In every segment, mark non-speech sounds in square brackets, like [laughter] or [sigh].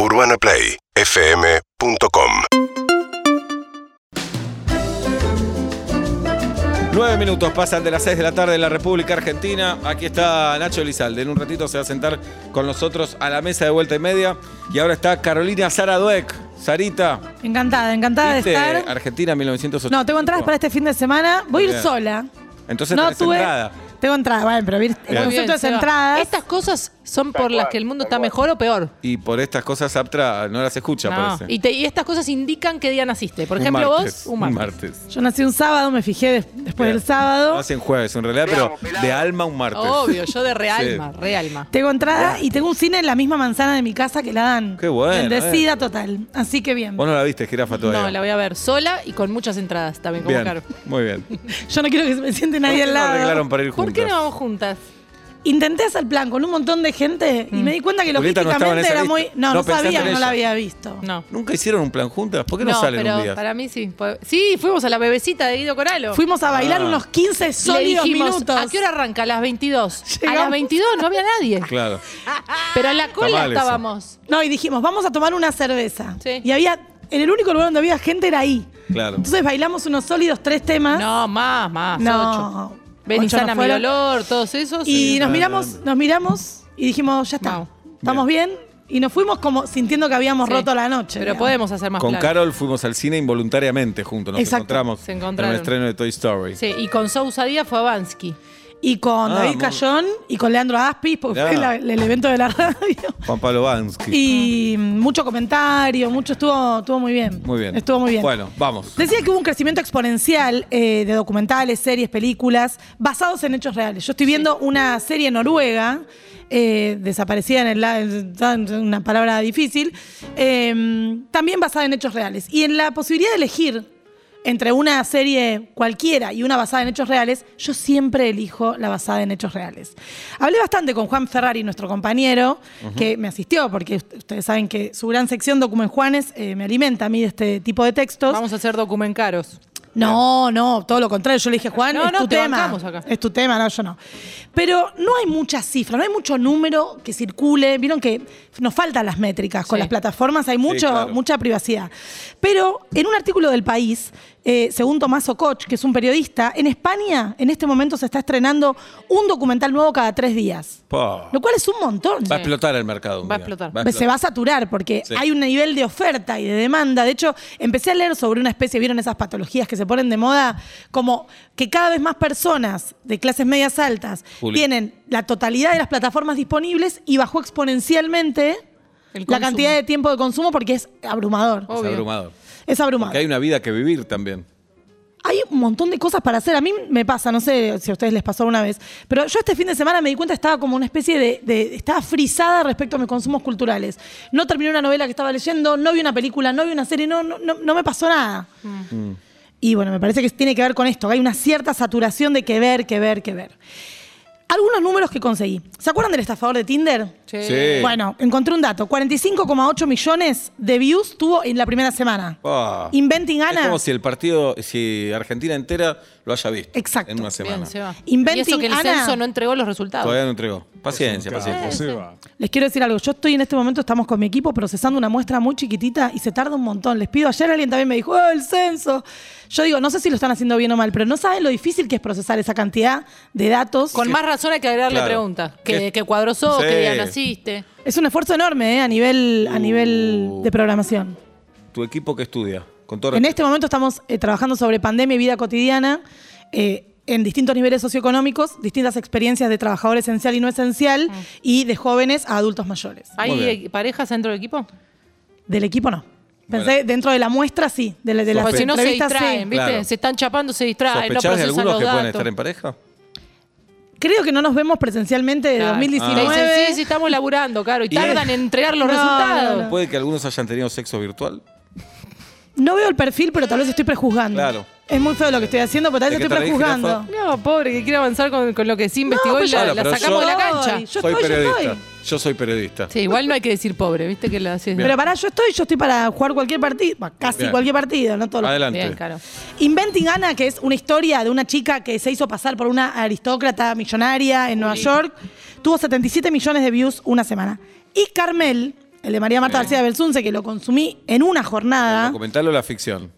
UrbanaPlayFM.com Nueve minutos pasan de las seis de la tarde en la República Argentina. Aquí está Nacho Elizalde. En un ratito se va a sentar con nosotros a la mesa de vuelta y media. Y ahora está Carolina Sara Dueck. Sarita. Encantada, encantada de ¿viste estar. Argentina 1980. No, tengo entradas para este fin de semana. Voy a ir Bien. sola. Entonces no tenés tuve. entrada. Tengo entrada, bueno, pero el Bien. concepto es Seba. entradas. Estas cosas son por las que el mundo está mejor o peor. Y por estas cosas Aptra no las escucha, No. parece. Y, te- y estas cosas indican qué día naciste. Por Un ejemplo, martes, vos, un martes. Yo nací un sábado, me fijé des- después Bien. del sábado. No hacen jueves en realidad, pero de alma un martes. Obvio, yo de Sí. realma, realma. Tengo entrada y tengo un cine en la misma manzana de mi casa que la dan. Qué bueno, Bendecida eh. total. Así que bien. Vos no la viste, jirafa todavía. No, la voy a ver sola y con muchas entradas también, como Bien, caro. muy bien. [laughs] Yo no quiero que se me siente nadie ¿Por al no lado. arreglaron para ir ¿Por juntas? qué no vamos juntas? Intenté hacer plan con un montón de gente y me di cuenta que Julieta no estaba en logísticamente esa era lista. muy. No, No no, pensaste sabía en no la había visto. No. ¿Nunca hicieron un plan juntas? ¿Por qué no, salen pero un día? para mí sí. Sí, fuimos a la bebecita de Guido Coralo. Fuimos a bailar Ah. unos 15 Le sólidos dijimos, minutos. ¿a qué hora arranca? A las 22. A Llegamos. las 22 no había nadie. [laughs] Claro. Pero en la cola mal eso. estábamos. No, y dijimos, vamos a tomar una cerveza. Sí. Y había. En el único lugar donde había gente era ahí. Claro. Entonces bailamos unos sólidos tres temas. No, más, más. Ocho. No. Ven y Ocho no sana mi fueron. dolor, todos esos. Y sí. nos miramos, nos miramos y dijimos, ya está. Vamos. Estamos bien. Y nos fuimos como sintiendo que habíamos Sí. roto la noche. Pero digamos. podemos hacer más Con planes. Carol fuimos al cine involuntariamente juntos. Nos Exacto. encontramos Se en encontraron. el estreno de Toy Story. Sí, y con Sousa Díaz fue a Bansky. Y con Ah, David muy- Cayón y con Leandro Aspis, porque fue la- el evento de la radio. Juan Pablo Bansky. Y mucho comentario, mucho, estuvo, estuvo muy bien. Muy bien. Estuvo muy bien. Bueno, vamos. Decía que hubo un crecimiento exponencial eh, de documentales, series, películas, basados en hechos reales. Yo estoy viendo una serie noruega, eh, desaparecida en el la- en una palabra difícil, eh, también basada en hechos reales. Y en la posibilidad de elegir entre una serie cualquiera y una basada en hechos reales, yo siempre elijo la basada en hechos reales. Hablé bastante con Juan Ferrari, nuestro compañero, que me asistió, porque ust- ustedes saben que su gran sección Document Juanes eh, me alimenta a mí de este tipo de textos. Vamos a hacer documencaros. No, no, todo lo contrario. Yo le dije, Juan, No, es no, tu te tema. acá. Es tu tema, no, yo no. Pero no hay mucha cifra, no hay mucho número que circule. Vieron que nos faltan las métricas. Con Sí. las plataformas hay mucho, claro. mucha privacidad. Pero en un artículo del país, eh, según Tomás Ococh, que es un periodista, en España en este momento se está estrenando un documental nuevo cada tres días. Lo cual es un montón. Va a explotar el mercado. un Va a explotar. Se va a saturar porque Sí. hay un nivel de oferta y de demanda. De hecho, empecé a leer sobre una especie, ¿vieron esas patologías que se ponen de moda? Como que cada vez más personas de clases medias altas Juli. tienen la totalidad de las plataformas disponibles y bajó exponencialmente la cantidad de tiempo de consumo porque es abrumador. Es abrumador. Es. Porque hay una vida que vivir también. Hay un montón de cosas para hacer. A mí me pasa, no sé si a ustedes les pasó una vez, pero yo este fin de semana me di cuenta que estaba como una especie de, de- estaba frisada respecto a mis consumos culturales. No terminé una novela que estaba leyendo, no vi una película, no vi una serie, no, no, no, no me pasó nada. Y bueno, me parece que tiene que ver con esto, que hay una cierta saturación de que ver, que ver, que ver. Algunos números que conseguí. ¿Se acuerdan del estafador de Tinder? Sí. Sí. Bueno, encontré un dato. 45,8 millones de views tuvo en la primera semana. Pa. Inventing Es Anna. como si el partido, si Argentina entera lo haya visto. Exacto. En una semana. Bien. Inventing y eso que el Ana. censo no entregó los resultados. Todavía no entregó. Paciencia, paciencia. Les quiero decir algo. Yo estoy en este momento, estamos con mi equipo procesando una muestra muy chiquitita y se tarda un montón. Les pido, ayer alguien también me dijo, ¡oh, el censo! Yo digo, no sé si lo están haciendo bien o mal, pero no saben lo difícil que es procesar esa cantidad de datos. Con más razón hay que agregarle Claro. preguntas. ¿Qué? ¿Qué, qué cuadro sos? Sí. ¿Qué día naciste? Es un esfuerzo enorme ¿eh? a, nivel, a nivel de programación. Tu equipo que estudia. Con todo En este momento estamos eh, trabajando sobre pandemia y vida cotidiana. eh, en distintos niveles socioeconómicos, distintas experiencias de trabajador esencial y no esencial, y de jóvenes a adultos mayores. ¿Hay eh, parejas dentro del equipo? Del equipo no. Pensé Bueno. dentro de la muestra sí, de, la- de las si no se distraen, sí. ¿viste? Claro. Se están chapando, se distraen, no ¿Sospechás de procesan algunos los que pueden estar en pareja? Creo que no nos vemos presencialmente de Claro. 2019. Le dicen, sí, sí, estamos laburando, claro. Y Y- tardan en entregar los No, resultados. no, no. ¿Puede que algunos hayan tenido sexo virtual? No veo el perfil, pero tal vez estoy prejuzgando. Claro. Es muy feo lo que estoy haciendo, pero tal ¿De vez qué estoy te reís, prejuzgando. No, pobre, que quiere avanzar con, con lo que sí investigó y la, Claro, la sacamos yo- de la cancha. Yo soy estoy, yo periodista. estoy. Yo soy periodista. Sí, igual no hay que decir pobre, ¿viste? Que la. Pero pará, yo estoy, yo estoy para jugar cualquier partido, bah, casi Bien. cualquier partido, no todos los Adelante. Bien, claro. Inventing Anna, que es una historia de una chica que se hizo pasar por una aristócrata millonaria en Nueva York, tuvo 77 millones de views una semana. Y Carmel, el de María Marta Sí. García Belsunce, que lo consumí en una ¿El jornada, documental o la ficción?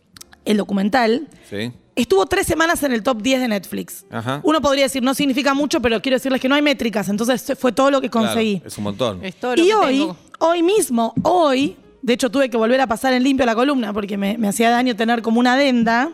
el documental, Sí. estuvo tres semanas en el top 10 de Netflix. Ajá. Uno podría decir, no significa mucho, pero quiero decirles que no hay métricas, entonces fue todo lo que conseguí. Claro, es un montón. Es todo lo Y que hoy, tengo. hoy mismo, hoy, de hecho tuve que volver a pasar en limpio la columna porque me, me hacía daño tener como una adenda.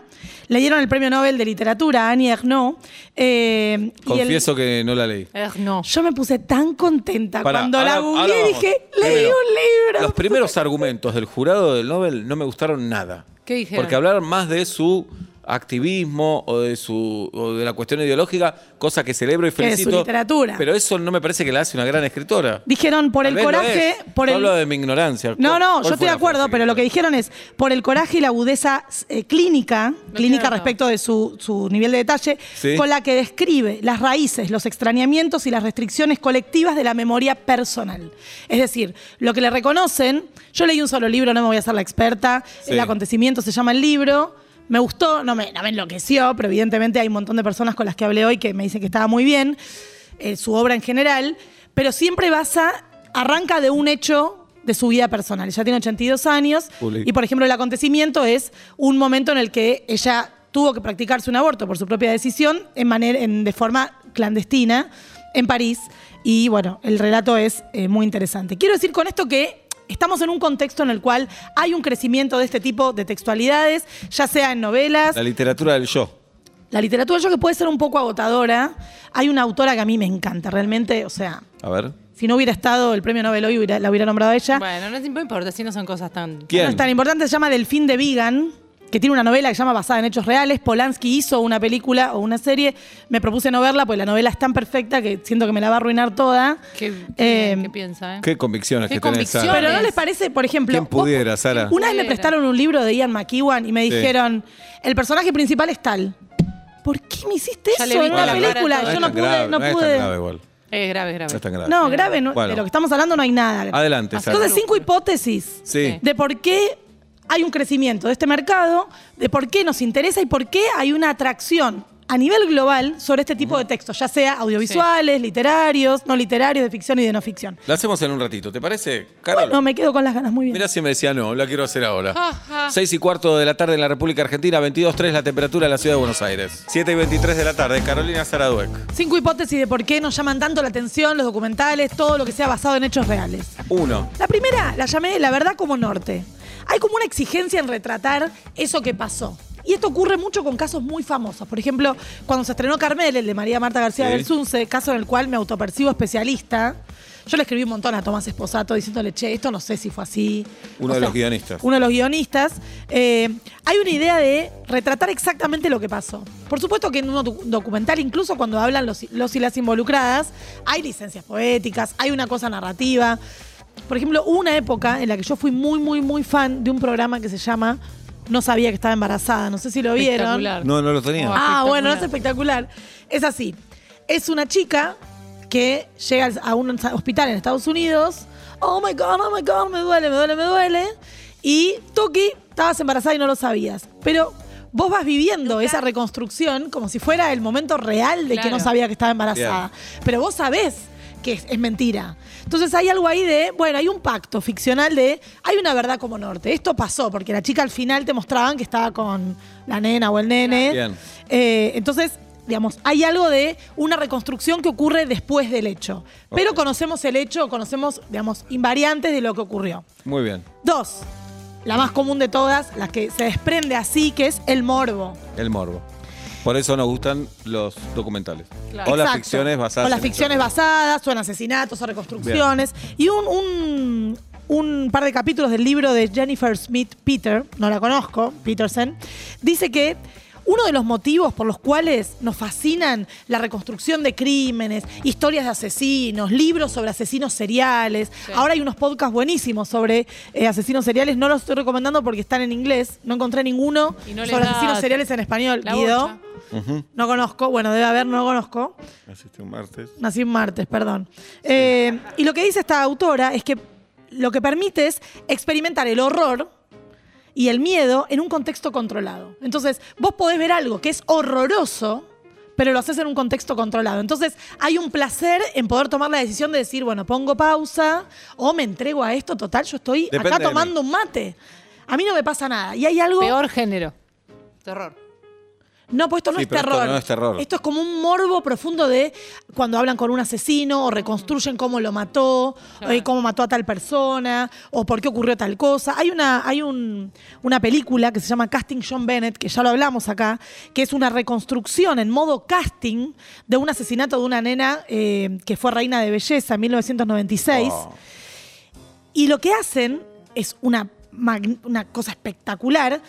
Le dieron el premio Nobel de Literatura a Annie Ernaux. eh, y el- Confieso que no la leí. No. yo me puse tan contenta Pará, cuando ahora- la googleé vamos. dije, leí Primero, un libro. Los primeros argumentos del jurado del Nobel no me gustaron nada. ¿Qué dijeron? Porque hablaron más de su activismo o de su o de la cuestión ideológica, cosa que celebro y su felicito. literatura. Pero eso no me parece que la hace una gran escritora. Dijeron por Tal el coraje, es. por No el hablo de mi ignorancia. No, ¿Cuál- no, yo estoy de acuerdo, pero lo que dijeron es por el coraje y la agudeza eh, clínica, clínica respecto de su, su nivel de detalle, Sí. con la que describe las raíces, los extrañamientos y las restricciones colectivas de la memoria personal. Es decir, lo que le reconocen, yo leí un solo libro, no me voy a hacer la experta, Sí. el acontecimiento se llama el libro. Me gustó, no me, no me enloqueció, pero evidentemente hay un montón de personas con las que hablé hoy que me dicen que estaba muy bien, eh, su obra en general, pero siempre basa, arranca de un hecho de su vida personal. Ella tiene 82 años y, por ejemplo, el acontecimiento es un momento en el que ella tuvo que practicarse un aborto por su propia decisión en manera, en- de forma clandestina en París. Y bueno, el relato es eh, muy interesante. Quiero decir con esto que estamos en un contexto en el cual hay un crecimiento de este tipo de textualidades, ya sea en novelas, La literatura del yo. la literatura yo que puede ser un poco agotadora. Hay una autora que a mí me encanta, realmente, o sea, A ver. si no hubiera estado el premio Nobel hoy, hubiera- la hubiera nombrado ella. Bueno, no no importa, si no son cosas tan. ¿Quién? No es tan importante, se llama Delfín de Vegan, que tiene una novela que se llama Basada en Hechos Reales. Polanski hizo una película o una serie. Me propuse no verla, porque la novela es tan perfecta que siento que me la va a arruinar toda. ¿Qué, Eh, qué piensa, eh? Qué convicciones Qué que tenés. Sara. Pero ¿no les parece, por ejemplo... ¿Quién pudiera, vos- Sara? Una vez me prestaron un libro de Ian McEwan y me Sí. dijeron, el personaje principal es tal. ¿Por qué me hiciste Ya eso en una película? No Yo es no tan pude... grave, no no es tan pude- grave igual. Es grave, es grave. No es tan grave. No, grave, no- Bueno. de lo que estamos hablando no hay nada. Adelante, Sara. Entonces, cinco hipótesis Sí. de por qué hay un crecimiento de este mercado, de por qué nos interesa y por qué hay una atracción a nivel global sobre este tipo de textos, ya sea audiovisuales, literarios, no literarios, de ficción y de no ficción. La hacemos en un ratito, ¿te parece, Carol? No, me quedo con las ganas muy bien. Mira si me decía no, la quiero hacer ahora. Ajá. 6 y cuarto de la tarde en la República Argentina, 22.3 la temperatura en la ciudad de Buenos Aires. 7 y 23 de la tarde, Carolina Zaraduec. Cinco hipótesis de por qué nos llaman tanto la atención los documentales, todo lo que sea basado en hechos reales. Uno. La primera la llamé La verdad como norte. Hay como una exigencia en retratar eso que pasó. Y esto ocurre mucho con casos muy famosos. Por ejemplo, cuando se estrenó Carmel, el de María Marta García Sí. Belsunce, caso en el cual me autopercibo especialista. Yo le escribí un montón a Tomás Esposato diciéndole, che, esto no sé si fue así. Uno de los guionistas. Uno de los guionistas. Eh, hay una idea de retratar exactamente lo que pasó. Por supuesto que en un docu- documental, incluso cuando hablan los, los y las involucradas, hay licencias poéticas, hay una cosa narrativa. Por ejemplo, hubo una época en la que yo fui muy, muy, muy fan de un programa que se llama No sabía que estaba embarazada. No sé si lo vieron. Espectacular. No, no lo tenía. Oh. Ah, Espectacular. bueno, no es espectacular. Es así. Es una chica que llega a un hospital en Estados Unidos. Oh my God, oh my God, me duele, me duele, me duele. Y Toki, estabas embarazada y no lo sabías. Pero vos vas viviendo esa reconstrucción como si fuera el momento real de que no sabía que estaba embarazada. Pero vos sabés que es, es mentira. Entonces hay algo ahí de, bueno, hay un pacto ficcional de, hay una verdad como norte. Esto pasó porque la chica al final te mostraban que estaba con la nena o el nene. Bien. Eh, entonces, digamos, hay algo de una reconstrucción que ocurre después del hecho. Pero conocemos el hecho, conocemos, digamos, invariantes de lo que ocurrió. Muy bien. Dos, la más común de todas, la que se desprende así, que es el morbo. El morbo. Por eso nos gustan los documentales. Claro. O las Exacto. ficciones basadas O las en ficciones hechos basadas, o en asesinatos, o reconstrucciones. Y un, un- un par de capítulos del libro de Jennifer Smith Peter, no la conozco, Peterson, dice que uno de los motivos por los cuales nos fascinan la reconstrucción de crímenes, historias de asesinos, libros sobre asesinos seriales. Sí. Ahora hay unos podcasts buenísimos sobre eh, asesinos seriales. No los estoy recomendando porque están en inglés. No encontré ninguno Y no les sobre asesinos seriales en español. Guido. No conozco. Bueno, debe haber, no conozco. Asiste un martes. Nací un martes, perdón. Eh, y lo que dice esta autora es que lo que permite es experimentar el horror y el miedo en un contexto controlado. Entonces, vos podés ver algo que es horroroso, pero lo haces en un contexto controlado. Entonces, hay un placer en poder tomar la decisión de decir, bueno, pongo pausa o me entrego a esto, total, yo estoy Depende acá tomando un mate. A mí no me pasa nada. Y hay algo... Peor género. Terror. No, pues esto no Sí, es esto terror. no es terror. Esto es como un morbo profundo de cuando hablan con un asesino o reconstruyen cómo lo mató, Claro. eh, cómo mató a tal persona, o por qué ocurrió tal cosa. Hay una, hay un- una película que se llama Casting John Bennett, que ya lo hablamos acá, que es una reconstrucción en modo casting de un asesinato de una nena eh, que fue reina de belleza en 1996. Oh. Y lo que hacen es una, una cosa espectacular.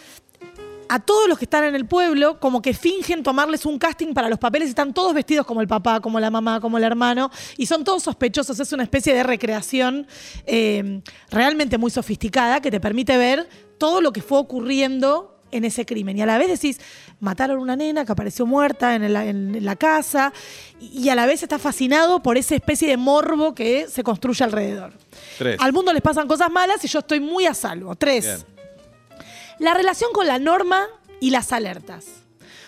A todos los que están en el pueblo, como que fingen tomarles un casting para los papeles están todos vestidos como el papá, como la mamá, como el hermano, y son todos sospechosos. Es una especie de recreación eh, realmente muy sofisticada que te permite ver todo lo que fue ocurriendo en ese crimen. Y a la vez decís, mataron a una nena que apareció muerta en la, en la casa, y a la vez estás fascinado por esa especie de morbo que se construye alrededor. Tres. Al mundo les pasan cosas malas y yo estoy muy a salvo. Tres. Bien. La relación con la norma y las alertas.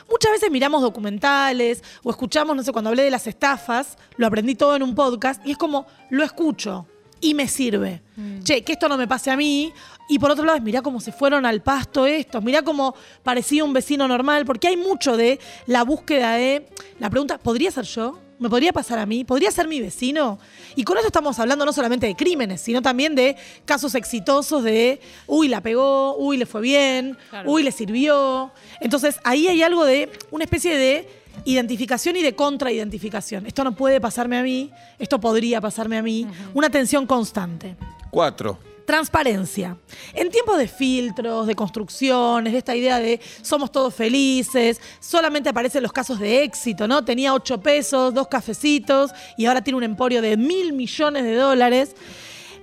Muchas veces miramos documentales o escuchamos, no sé, cuando hablé de las estafas, lo aprendí todo en un podcast y es como, lo escucho y me sirve. Che, que esto no me pase a mí. Y por otro lado es, mirá cómo se fueron al pasto estos, mirá cómo parecía un vecino normal, porque hay mucho de la búsqueda de, la pregunta, ¿podría ser yo? ¿Me podría pasar a mí? ¿Podría ser mi vecino? Y con esto estamos hablando no solamente de crímenes, sino también de casos exitosos de, uy, la pegó, uy, le fue bien, Claro. uy, le sirvió. Entonces ahí hay algo de una especie de identificación y de contraidentificación. Esto no puede pasarme a mí, esto podría pasarme a mí. Una tensión constante. Cuatro. Transparencia. En tiempos de filtros, de construcciones, de esta idea de somos todos felices, solamente aparecen los casos de éxito, ¿no? Tenía ocho pesos, dos cafecitos y ahora tiene un emporio de mil millones de dólares.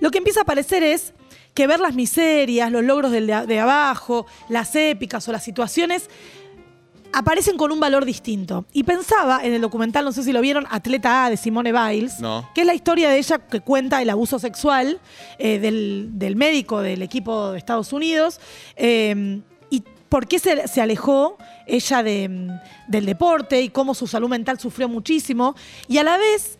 Lo que empieza a aparecer es que ver las miserias, los logros de, de abajo, las épicas o las situaciones aparecen con un valor distinto. Y pensaba en el documental, no sé si lo vieron, Atleta A de Simone Biles, No. que es la historia de ella que cuenta el abuso sexual eh, del, del médico del equipo de Estados Unidos eh, y por qué se, se alejó ella de, del deporte y cómo su salud mental sufrió muchísimo. Y a la vez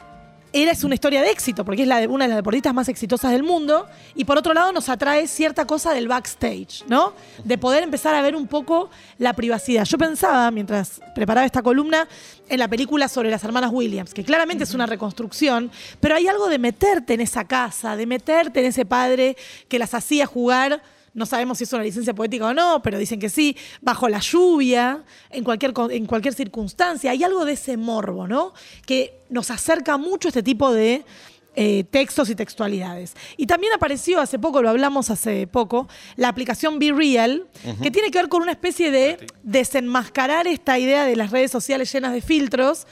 era es una historia de éxito, porque es la de, una de las deportistas más exitosas del mundo, y por otro lado nos atrae cierta cosa del backstage, ¿no? De poder empezar a ver un poco la privacidad. Yo pensaba, mientras preparaba esta columna, en la película sobre las hermanas Williams, que claramente es una reconstrucción, pero hay algo de meterte en esa casa, de meterte en ese padre que las hacía jugar no sabemos si es una licencia poética o no, pero dicen que sí, bajo la lluvia, en cualquier, en cualquier circunstancia. Hay algo de ese morbo, ¿no? Que nos acerca mucho a este tipo de eh, textos y textualidades. Y también apareció hace poco, lo hablamos hace poco, la aplicación Be Real, que tiene que ver con una especie de desenmascarar esta idea de las redes sociales llenas de filtros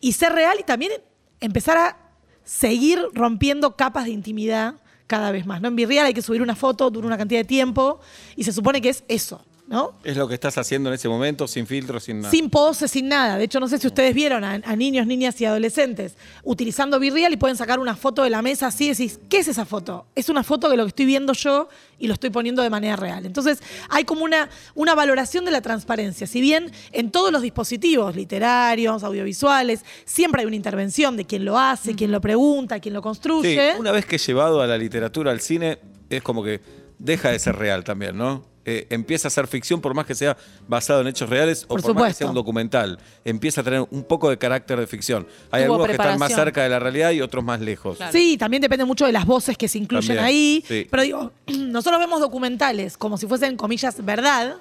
y ser real y también empezar a seguir rompiendo capas de intimidad cada vez más. ¿no? En Virreal hay que subir una foto, dura una cantidad de tiempo y se supone que es eso, ¿no? Es lo que estás haciendo en ese momento, sin filtro, sin nada. Sin pose, sin nada. De hecho, no sé si ustedes vieron a, a niños, niñas y adolescentes utilizando Virreal y pueden sacar una foto de la mesa así y decís, ¿qué es esa foto? Es una foto de lo que estoy viendo yo y lo estoy poniendo de manera real. Entonces, hay como una, una valoración de la transparencia. Si bien en todos los dispositivos literarios, audiovisuales, siempre hay una intervención de quien lo hace, quien lo pregunta, quien lo Sí, construye. una vez que es llevado a la literatura, al cine, es como que deja de ser real también, ¿no? Eh, empieza a ser ficción por más que sea basado en hechos reales o Por más que sea un documental. Empieza a tener un poco de carácter de ficción. Hay algunos que están más cerca de la realidad y otros más lejos. Claro. Sí, también depende mucho de las voces que se incluyen También, ahí. sí. Pero digo, [clears throat] nosotros vemos documentales como si fuesen, comillas, verdad.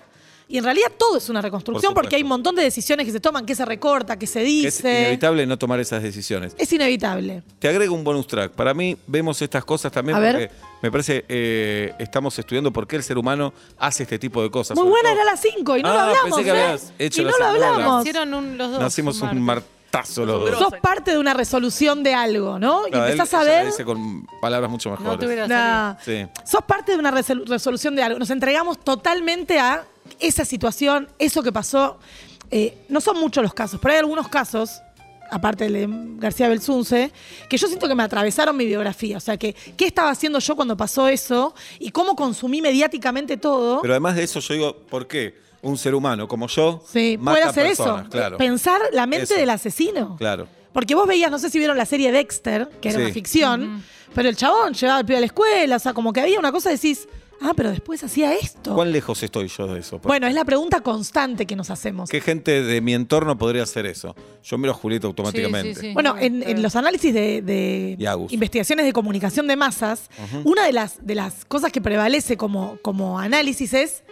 Y en realidad todo es una reconstrucción Por porque hay un montón de decisiones que se toman, que se recorta, que se Que es dice. inevitable no tomar esas decisiones. Es inevitable. Te agrego un bonus track. Para mí vemos estas cosas también A ver. porque me parece eh, estamos estudiando por qué el ser humano hace este tipo de cosas. Muy Sobre buena todo- era las 5 y no Ah, lo hablamos. pensé que ¿eh? habías hecho y la no lo hablamos. Hicieron un- los dos. Nacimos un martes. Los dos. Sos parte de una resolución de algo, ¿no? Y Claro, él- empezás a la ver. dice con palabras mucho mejores. No te hubiera Nah. Sí. Sos parte de una resol- resolución de algo. Nos entregamos totalmente a esa situación, eso que pasó. Eh, no son muchos los casos, pero hay algunos casos, aparte de García Belsunce, que yo siento que me atravesaron mi biografía. O sea, que qué estaba haciendo yo cuando pasó eso y cómo consumí mediáticamente todo. Pero además de eso, yo digo, ¿por qué? Un ser humano como yo Sí, mata puede hacer personas, eso. Claro. Pensar la mente Eso. del asesino. Claro. Porque vos veías, no sé si vieron la serie Dexter, que era Sí. una ficción, pero el chabón llevaba al pibe a la escuela, o sea, como que había una cosa, decís, ah, pero después hacía esto. ¿Cuán lejos estoy yo de eso? Bueno, es la pregunta constante que nos hacemos. ¿Qué gente de mi entorno podría hacer eso? Yo miro a Julieta automáticamente. Sí, sí, sí. Bueno, en, los análisis de, investigaciones de comunicación de masas, una de las, de las cosas que prevalece como, como análisis es,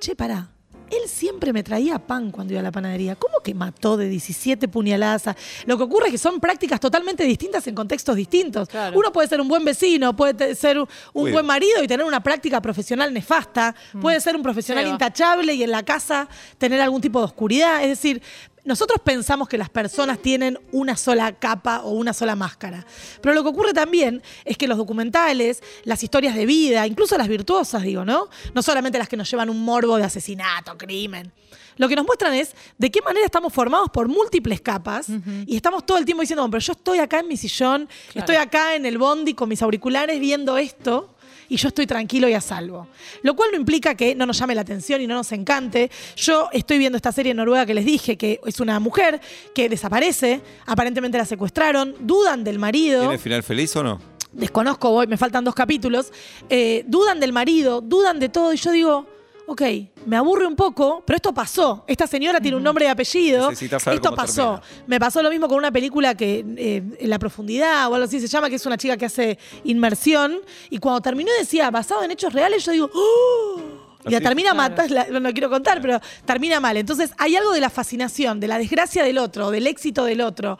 che, pará, él siempre me traía pan cuando iba a la panadería. ¿Cómo que mató de 17 puñaladas? a- Lo que ocurre es que son prácticas totalmente distintas en contextos distintos. Claro. Uno puede ser un buen vecino, puede ser un buen marido y tener una práctica profesional nefasta, puede ser un profesional Seba. intachable y en la casa tener algún tipo de oscuridad. Es decir, nosotros pensamos que las personas tienen una sola capa o una sola máscara. Pero lo que ocurre también es que los documentales, las historias de vida, incluso las virtuosas, digo, ¿no? No solamente las que nos llevan un morbo de asesinato, crimen. Lo que nos muestran es de qué manera estamos formados por múltiples capas y estamos todo el tiempo diciendo, pero yo estoy acá en mi sillón, estoy acá en el bondi con mis auriculares viendo esto y yo estoy tranquilo y a salvo. Lo cual no implica que no nos llame la atención y no nos encante. Yo estoy viendo esta serie en Noruega que les dije, que es una mujer que desaparece, aparentemente la secuestraron, dudan del marido. ¿Tiene final feliz o no? Desconozco, voy, me faltan dos capítulos. eh, dudan del marido, dudan de todo y yo digo... Ok, me aburre un poco, pero esto pasó. Esta señora tiene un nombre y apellido. Necesitas saber Esto cómo pasó. termina. Me pasó lo mismo con una película que eh, en la profundidad o algo así se llama, que es una chica que hace inmersión. Y cuando terminó y decía, basado en hechos reales, yo digo, ¡Oh! Y la Así. termina Claro. matando, no quiero contar, pero termina mal. Entonces hay algo de la fascinación, de la desgracia del otro, del éxito del otro,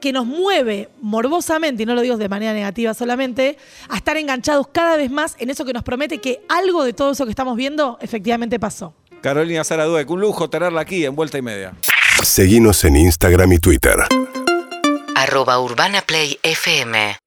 que nos mueve morbosamente, y no lo digo de manera negativa solamente, a estar enganchados cada vez más en eso que nos promete que algo de todo eso que estamos viendo efectivamente pasó. Carolina Sara Dueck, un lujo tenerla aquí en Vuelta y Media. Seguinos en Instagram y Twitter. arroba Urbana Play FM